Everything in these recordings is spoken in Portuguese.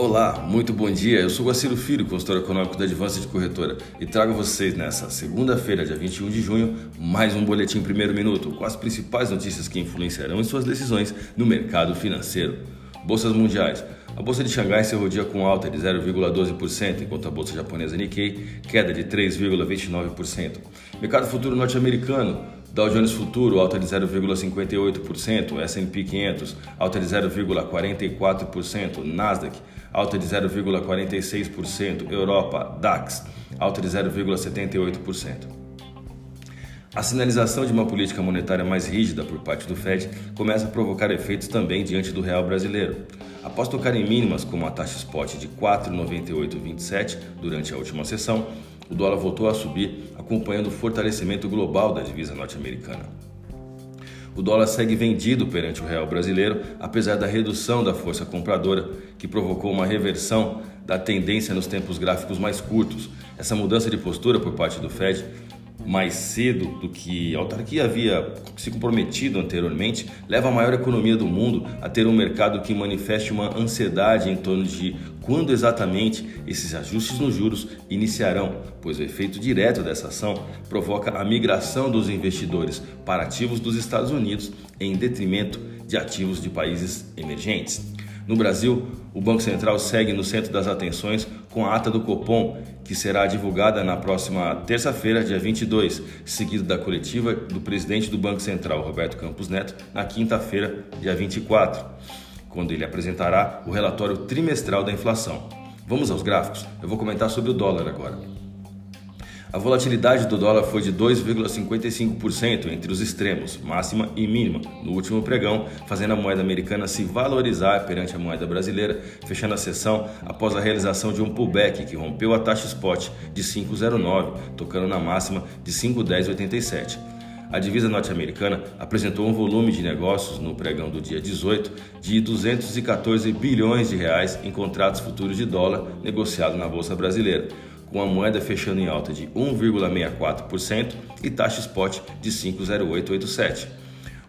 Olá, muito bom dia. Eu sou Guaciro Filho, consultor econômico da Advance de Corretora, e trago a vocês nessa segunda-feira, dia 21 de junho, mais um boletim primeiro minuto com as principais notícias que influenciarão em suas decisões no mercado financeiro. Bolsas mundiais. A bolsa de Xangai encerrou o dia com alta de 0,12%, enquanto a bolsa japonesa Nikkei queda de 3,29%. Mercado futuro norte-americano. Dow Jones Futuro alta de 0,58%, S&P 500 alta de 0,44%, Nasdaq alta de 0,46%, Europa DAX alta de 0,78%. A sinalização de uma política monetária mais rígida por parte do Fed começa a provocar efeitos também diante do real brasileiro. Após tocar em mínimas como a taxa spot de 4,9827 durante a última sessão, o dólar voltou a subir, acompanhando o fortalecimento global da divisa norte-americana. O dólar segue vendido perante o real brasileiro, apesar da redução da força compradora, que provocou uma reversão da tendência nos tempos gráficos mais curtos. Essa mudança de postura por parte do Fed mais cedo do que a autarquia havia se comprometido anteriormente, leva a maior economia do mundo a ter um mercado que manifeste uma ansiedade em torno de quando exatamente esses ajustes nos juros iniciarão, pois o efeito direto dessa ação provoca a migração dos investidores para ativos dos Estados Unidos em detrimento de ativos de países emergentes. No Brasil, o Banco Central segue no centro das atenções com a ata do Copom, que será divulgada na próxima terça-feira, dia 22, seguido da coletiva do presidente do Banco Central, Roberto Campos Neto, na quinta-feira, dia 24, quando ele apresentará o relatório trimestral da inflação. Vamos aos gráficos? Eu vou comentar sobre o dólar agora. A volatilidade do dólar foi de 2,55% entre os extremos, máxima e mínima, no último pregão, fazendo a moeda americana se valorizar perante a moeda brasileira, fechando a sessão após a realização de um pullback que rompeu a taxa spot de 5,09, tocando na máxima de 5,1087. A divisa norte-americana apresentou um volume de negócios no pregão do dia 18 de 214 bilhões de reais em contratos futuros de dólar negociados na bolsa brasileira, com a moeda fechando em alta de 1,64% e taxa spot de 5,0887.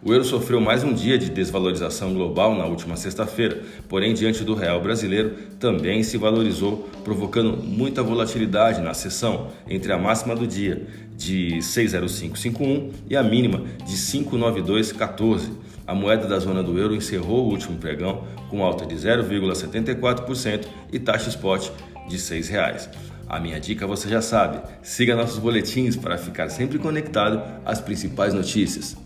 O euro sofreu mais um dia de desvalorização global na última sexta-feira, porém, diante do real brasileiro, também se valorizou, provocando muita volatilidade na sessão entre a máxima do dia de 6,0551 e a mínima de 5,9214. A moeda da zona do euro encerrou o último pregão com alta de 0,74% e taxa spot de R$ 6,00. A minha dica você já sabe: siga nossos boletins para ficar sempre conectado às principais notícias.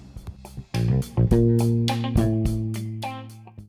Thank you.